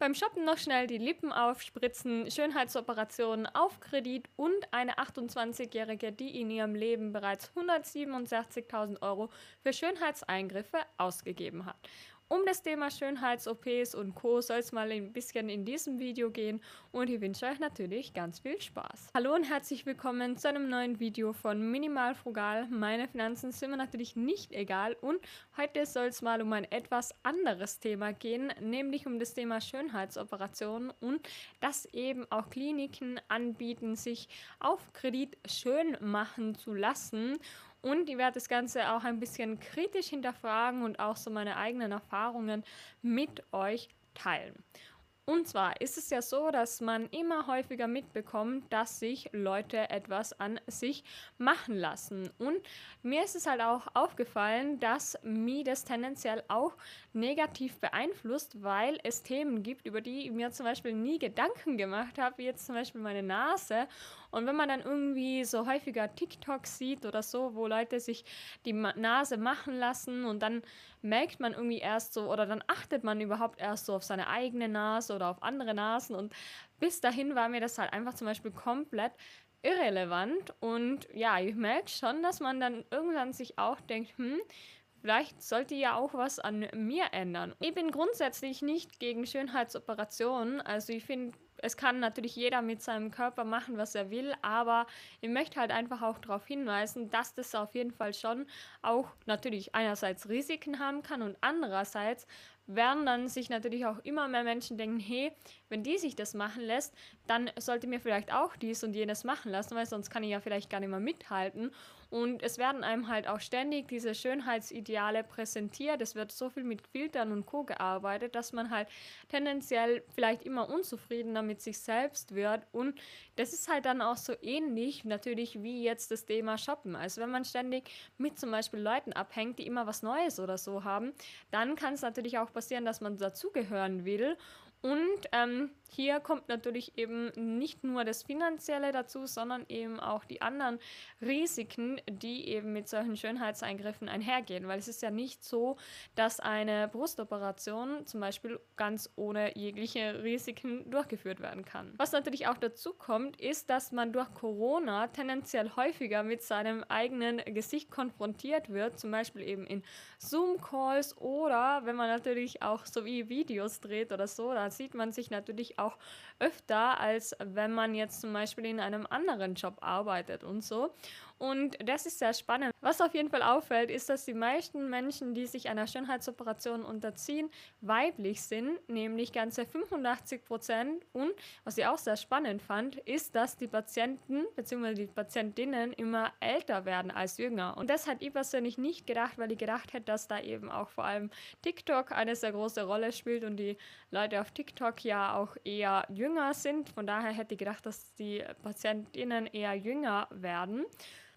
Beim Shoppen noch schnell die Lippen aufspritzen, Schönheitsoperationen auf Kredit und eine 28-Jährige, die in ihrem Leben bereits 167.000 Euro für Schönheitseingriffe ausgegeben hat. Um das Thema Schönheits-OPs und Co. soll es mal ein bisschen in diesem Video gehen und ich wünsche euch natürlich ganz viel Spaß. Hallo und herzlich willkommen zu einem neuen Video von Minimal Frugal. Meine Finanzen sind mir natürlich nicht egal und heute soll es mal um ein etwas anderes Thema gehen, nämlich um das Thema Schönheitsoperationen und dass eben auch Kliniken anbieten, sich auf Kredit schön machen zu lassen und ich werde das Ganze auch ein bisschen kritisch hinterfragen und auch so meine eigenen Erfahrungen mit euch teilen. Und zwar ist es ja so, dass man immer häufiger mitbekommt, dass sich Leute etwas an sich machen lassen. Und mir ist es halt auch aufgefallen, dass mich das tendenziell auch negativ beeinflusst, weil es Themen gibt, über die ich mir zum Beispiel nie Gedanken gemacht habe, wie jetzt zum Beispiel meine Nase. Und wenn man dann irgendwie so häufiger TikToks sieht oder so, wo Leute sich die Nase machen lassen und dann merkt man irgendwie erst so oder dann achtet man überhaupt erst so auf seine eigene Nase oder auf andere Nasen. Und bis dahin war mir das halt einfach zum Beispiel komplett irrelevant. Und ja, ich merke schon, dass man dann irgendwann sich auch denkt, hm, Vielleicht sollte ja auch was an mir ändern. Ich bin grundsätzlich nicht gegen Schönheitsoperationen. Also ich finde, es kann natürlich jeder mit seinem Körper machen, was er will, aber ich möchte halt einfach auch darauf hinweisen, dass das auf jeden Fall schon auch natürlich einerseits Risiken haben kann und andererseits werden dann sich natürlich auch immer mehr Menschen denken, hey, wenn die sich das machen lässt, dann sollte mir vielleicht auch dies und jenes machen lassen, weil sonst kann ich ja vielleicht gar nicht mehr mithalten. Und es werden einem halt auch ständig diese Schönheitsideale präsentiert. Es wird so viel mit Filtern und Co. gearbeitet, dass man halt tendenziell vielleicht immer unzufriedener mit sich selbst wird. Und das ist halt dann auch so ähnlich natürlich wie jetzt das Thema Shoppen. Also wenn man ständig mit zum Beispiel Leuten abhängt, die immer was Neues oder so haben, dann kann es natürlich auch passieren, dass man dazugehören will und ähm, hier kommt natürlich eben nicht nur das Finanzielle dazu, sondern eben auch die anderen Risiken, die eben mit solchen Schönheitseingriffen einhergehen. Weil es ist ja nicht so, dass eine Brustoperation zum Beispiel ganz ohne jegliche Risiken durchgeführt werden kann. Was natürlich auch dazu kommt, ist, dass man durch Corona tendenziell häufiger mit seinem eigenen Gesicht konfrontiert wird, zum Beispiel eben in Zoom-Calls oder wenn man natürlich auch so wie Videos dreht oder so, da sieht man sich natürlich auch öfter, als wenn man jetzt zum Beispiel in einem anderen Job arbeitet und so. Und das ist sehr spannend. Was auf jeden Fall auffällt, ist, dass die meisten Menschen, die sich einer Schönheitsoperation unterziehen, weiblich sind, nämlich ganze 85 Prozent. Und was ich auch sehr spannend fand, ist, dass die Patienten bzw. die Patientinnen immer älter werden als jünger. Und das hat ich persönlich nicht gedacht, weil ich gedacht hätte, dass da eben auch vor allem TikTok eine sehr große Rolle spielt und die Leute auf TikTok ja auch eher jünger sind. Von daher hätte ich gedacht, dass die Patientinnen eher jünger werden.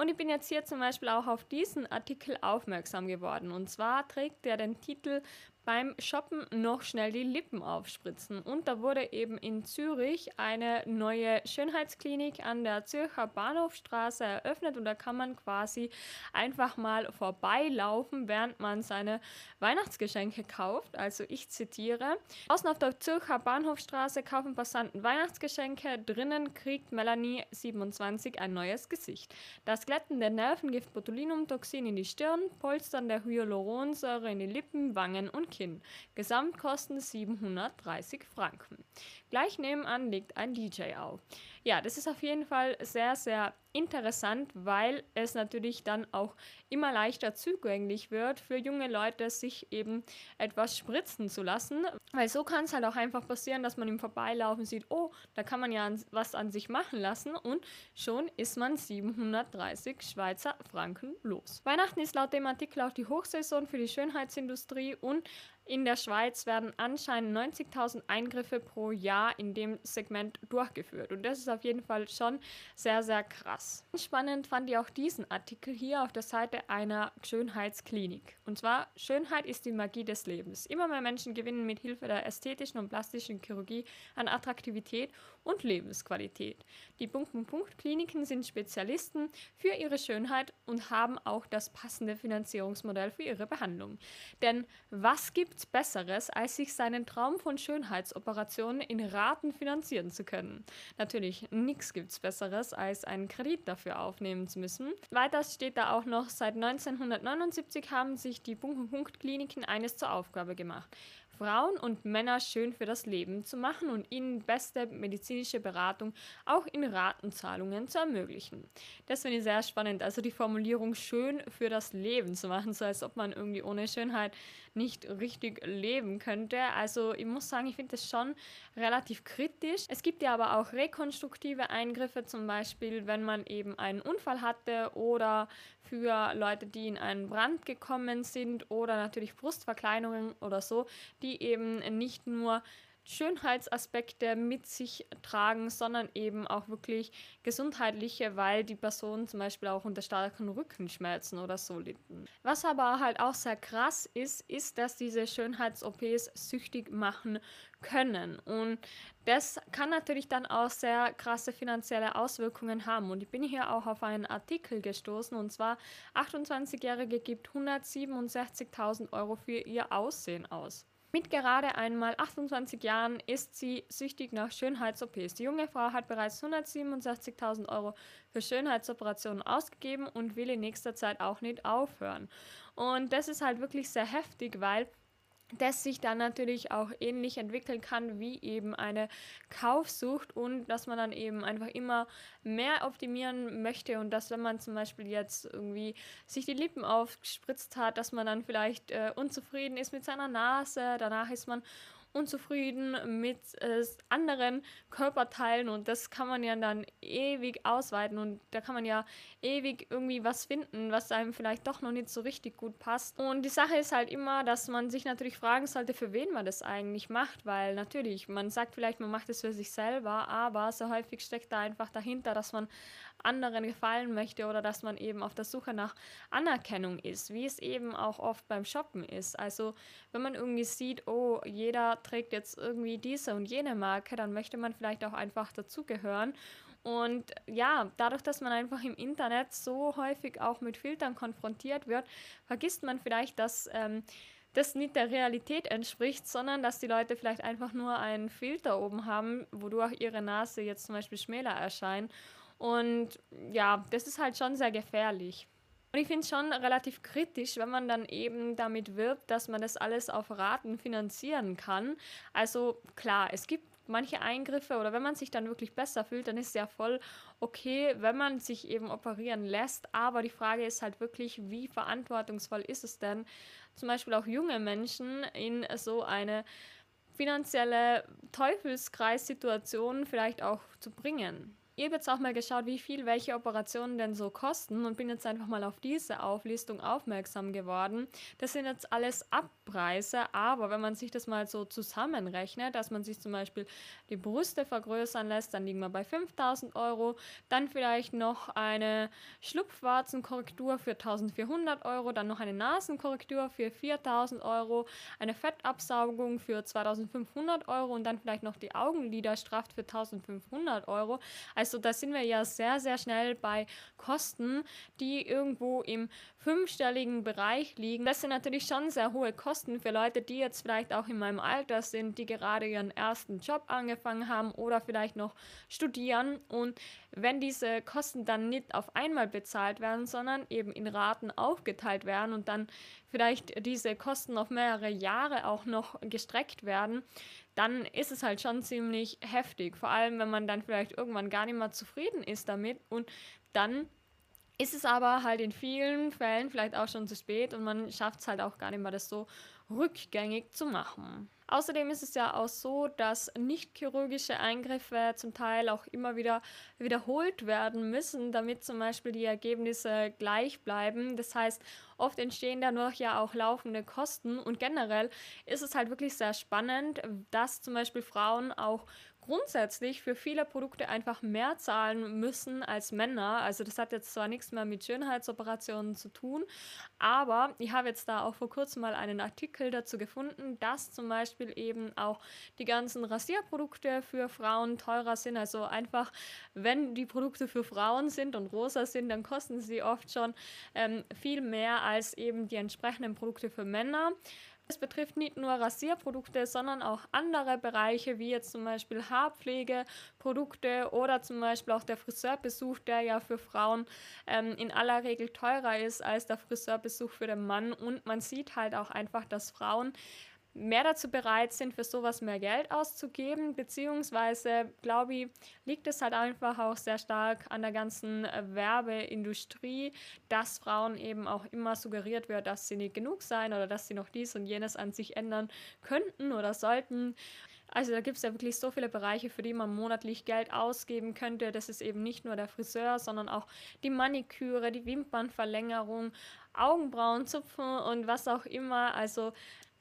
Und ich bin jetzt hier zum Beispiel auch auf diesen Artikel aufmerksam geworden. Und zwar trägt er den Titel beim Shoppen noch schnell die Lippen aufspritzen. Und da wurde eben in Zürich eine neue Schönheitsklinik an der Zürcher Bahnhofstraße eröffnet und da kann man quasi einfach mal vorbeilaufen, während man seine Weihnachtsgeschenke kauft. Also ich zitiere. Außen auf der Zürcher Bahnhofstraße kaufen Passanten Weihnachtsgeschenke, drinnen kriegt Melanie 27 ein neues Gesicht. Das glättende Nervengift Botulinumtoxin in die Stirn, Polstern der Hyaluronsäure in die Lippen, Wangen und Kinn. Gesamtkosten 730 Franken. Gleich nebenan liegt ein DJ auf. Ja, das ist auf jeden Fall sehr, sehr interessant, weil es natürlich dann auch immer leichter zugänglich wird für junge Leute, sich eben etwas spritzen zu lassen. Weil so kann es halt auch einfach passieren, dass man im Vorbeilaufen sieht, oh, da kann man ja was an sich machen lassen und schon ist man 730 Schweizer Franken los. Weihnachten ist laut dem Artikel auch die Hochsaison für die Schönheitsindustrie und in der Schweiz werden anscheinend 90.000 Eingriffe pro Jahr in dem Segment durchgeführt. Und das ist auf jeden Fall schon sehr, sehr krass. Spannend fand ich auch diesen Artikel hier auf der Seite einer Schönheitsklinik. Und zwar, Schönheit ist die Magie des Lebens. Immer mehr Menschen gewinnen mit Hilfe der ästhetischen und plastischen Chirurgie an Attraktivität und Lebensqualität. Die Punkt, Punkt, Punkt Kliniken sind Spezialisten für ihre Schönheit und haben auch das passende Finanzierungsmodell für ihre Behandlung. Denn was gibt gibt's Besseres, als sich seinen Traum von Schönheitsoperationen in Raten finanzieren zu können? Natürlich, nichts gibt's Besseres, als einen Kredit dafür aufnehmen zu müssen. Weiter steht da auch noch, seit 1979 haben sich die Punkt-Kliniken eines zur Aufgabe gemacht. Frauen und Männer schön für das Leben zu machen und ihnen beste medizinische Beratung auch in Ratenzahlungen zu ermöglichen. Das finde ich sehr spannend. Also die Formulierung schön für das Leben zu machen, so als ob man irgendwie ohne Schönheit nicht richtig leben könnte. Also ich muss sagen, ich finde das schon relativ kritisch. Es gibt ja aber auch rekonstruktive Eingriffe, zum Beispiel, wenn man eben einen Unfall hatte oder für Leute, die in einen Brand gekommen sind oder natürlich Brustverkleinerungen oder so, die eben nicht nur Schönheitsaspekte mit sich tragen, sondern eben auch wirklich gesundheitliche, weil die Personen zum Beispiel auch unter starken Rückenschmerzen oder so litten. Was aber halt auch sehr krass ist, ist, dass diese Schönheits-OPs süchtig machen können. Und das kann natürlich dann auch sehr krasse finanzielle Auswirkungen haben. Und ich bin hier auch auf einen Artikel gestoßen und zwar 28-Jährige gibt 167.000 Euro für ihr Aussehen aus. Mit gerade einmal 28 Jahren ist sie süchtig nach Schönheits-OPs. Die junge Frau hat bereits 167.000 Euro für Schönheitsoperationen ausgegeben und will in nächster Zeit auch nicht aufhören. Und das ist halt wirklich sehr heftig, weil das sich dann natürlich auch ähnlich entwickeln kann wie eben eine Kaufsucht und dass man dann eben einfach immer mehr optimieren möchte und dass wenn man zum Beispiel jetzt irgendwie sich die Lippen aufgespritzt hat, dass man dann vielleicht äh, unzufrieden ist mit seiner Nase, danach ist man unzufrieden mit äh, anderen Körperteilen und das kann man ja dann ewig ausweiten und da kann man ja ewig irgendwie was finden, was einem vielleicht doch noch nicht so richtig gut passt. Und die Sache ist halt immer, dass man sich natürlich fragen sollte, für wen man das eigentlich macht, weil natürlich, man sagt vielleicht, man macht es für sich selber, aber so häufig steckt da einfach dahinter, dass man anderen gefallen möchte oder dass man eben auf der Suche nach Anerkennung ist, wie es eben auch oft beim Shoppen ist. Also wenn man irgendwie sieht, oh, jeder trägt jetzt irgendwie diese und jene Marke, dann möchte man vielleicht auch einfach dazugehören. Und ja, dadurch, dass man einfach im Internet so häufig auch mit Filtern konfrontiert wird, vergisst man vielleicht, dass ähm, das nicht der Realität entspricht, sondern dass die Leute vielleicht einfach nur einen Filter oben haben, wodurch ihre Nase jetzt zum Beispiel schmäler erscheint. Und ja, das ist halt schon sehr gefährlich. Und ich finde es schon relativ kritisch, wenn man dann eben damit wirbt, dass man das alles auf Raten finanzieren kann. Also klar, es gibt manche Eingriffe oder wenn man sich dann wirklich besser fühlt, dann ist es ja voll okay, wenn man sich eben operieren lässt. Aber die Frage ist halt wirklich, wie verantwortungsvoll ist es denn, zum Beispiel auch junge Menschen in so eine finanzielle Teufelskreissituation vielleicht auch zu bringen. Habe jetzt auch mal geschaut, wie viel welche Operationen denn so kosten und bin jetzt einfach mal auf diese Auflistung aufmerksam geworden. Das sind jetzt alles Abpreise, aber wenn man sich das mal so zusammenrechnet, dass man sich zum Beispiel die Brüste vergrößern lässt, dann liegen wir bei 5000 Euro. Dann vielleicht noch eine Schlupfwarzenkorrektur für 1400 Euro, dann noch eine Nasenkorrektur für 4000 Euro, eine Fettabsaugung für 2500 Euro und dann vielleicht noch die Augenliderstraft für 1500 Euro. Also da sind wir ja sehr, sehr schnell bei Kosten, die irgendwo im fünfstelligen Bereich liegen. Das sind natürlich schon sehr hohe Kosten für Leute, die jetzt vielleicht auch in meinem Alter sind, die gerade ihren ersten Job angefangen haben oder vielleicht noch studieren. Und wenn diese Kosten dann nicht auf einmal bezahlt werden, sondern eben in Raten aufgeteilt werden und dann vielleicht diese Kosten auf mehrere Jahre auch noch gestreckt werden, dann ist es halt schon ziemlich heftig. Vor allem, wenn man dann vielleicht irgendwann gar nicht mehr zufrieden ist damit und dann ist es aber halt in vielen Fällen vielleicht auch schon zu spät und man schafft es halt auch gar nicht mehr, das so rückgängig zu machen. Außerdem ist es ja auch so, dass nicht chirurgische Eingriffe zum Teil auch immer wieder wiederholt werden müssen, damit zum Beispiel die Ergebnisse gleich bleiben. Das heißt, oft entstehen dadurch ja auch laufende Kosten und generell ist es halt wirklich sehr spannend, dass zum Beispiel Frauen auch grundsätzlich für viele Produkte einfach mehr zahlen müssen als Männer. Also das hat jetzt zwar nichts mehr mit Schönheitsoperationen zu tun, aber ich habe jetzt da auch vor kurzem mal einen Artikel dazu gefunden, dass zum Beispiel eben auch die ganzen Rasierprodukte für Frauen teurer sind. Also einfach, wenn die Produkte für Frauen sind und rosa sind, dann kosten sie oft schon ähm, viel mehr als eben die entsprechenden Produkte für Männer. Es betrifft nicht nur Rasierprodukte, sondern auch andere Bereiche, wie jetzt zum Beispiel Haarpflegeprodukte oder zum Beispiel auch der Friseurbesuch, der ja für Frauen ähm, in aller Regel teurer ist als der Friseurbesuch für den Mann. Und man sieht halt auch einfach, dass Frauen mehr dazu bereit sind, für sowas mehr Geld auszugeben, beziehungsweise, glaube ich, liegt es halt einfach auch sehr stark an der ganzen äh, Werbeindustrie, dass Frauen eben auch immer suggeriert wird, dass sie nicht genug seien oder dass sie noch dies und jenes an sich ändern könnten oder sollten. Also da gibt es ja wirklich so viele Bereiche, für die man monatlich Geld ausgeben könnte. Das ist eben nicht nur der Friseur, sondern auch die Maniküre, die Wimpernverlängerung, Augenbrauenzupfen und was auch immer. Also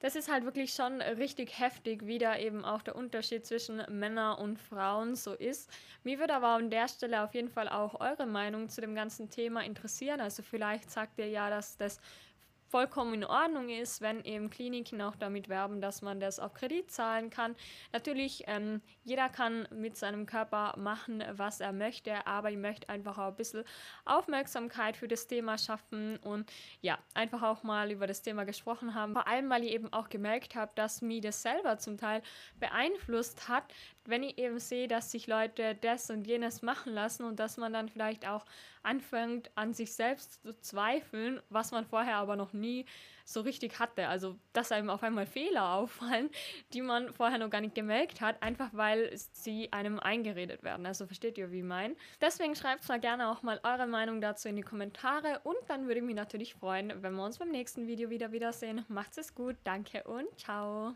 das ist halt wirklich schon richtig heftig, wie da eben auch der Unterschied zwischen Männern und Frauen so ist. Mir würde aber an der Stelle auf jeden Fall auch eure Meinung zu dem ganzen Thema interessieren. Also vielleicht sagt ihr ja, dass das vollkommen in Ordnung ist, wenn eben Kliniken auch damit werben, dass man das auf Kredit zahlen kann. Natürlich, ähm, jeder kann mit seinem Körper machen, was er möchte, aber ich möchte einfach auch ein bisschen Aufmerksamkeit für das Thema schaffen und ja, einfach auch mal über das Thema gesprochen haben. Vor allem, weil ich eben auch gemerkt habe, dass mich das selber zum Teil beeinflusst hat, wenn ich eben sehe, dass sich Leute das und jenes machen lassen und dass man dann vielleicht auch anfängt, an sich selbst zu zweifeln, was man vorher aber noch nie so richtig hatte. Also, dass einem auf einmal Fehler auffallen, die man vorher noch gar nicht gemerkt hat, einfach weil sie einem eingeredet werden. Also, versteht ihr, wie ich meine? Deswegen schreibt mal gerne auch mal eure Meinung dazu in die Kommentare und dann würde ich mich natürlich freuen, wenn wir uns beim nächsten Video wieder wiedersehen. Macht's es gut, danke und ciao!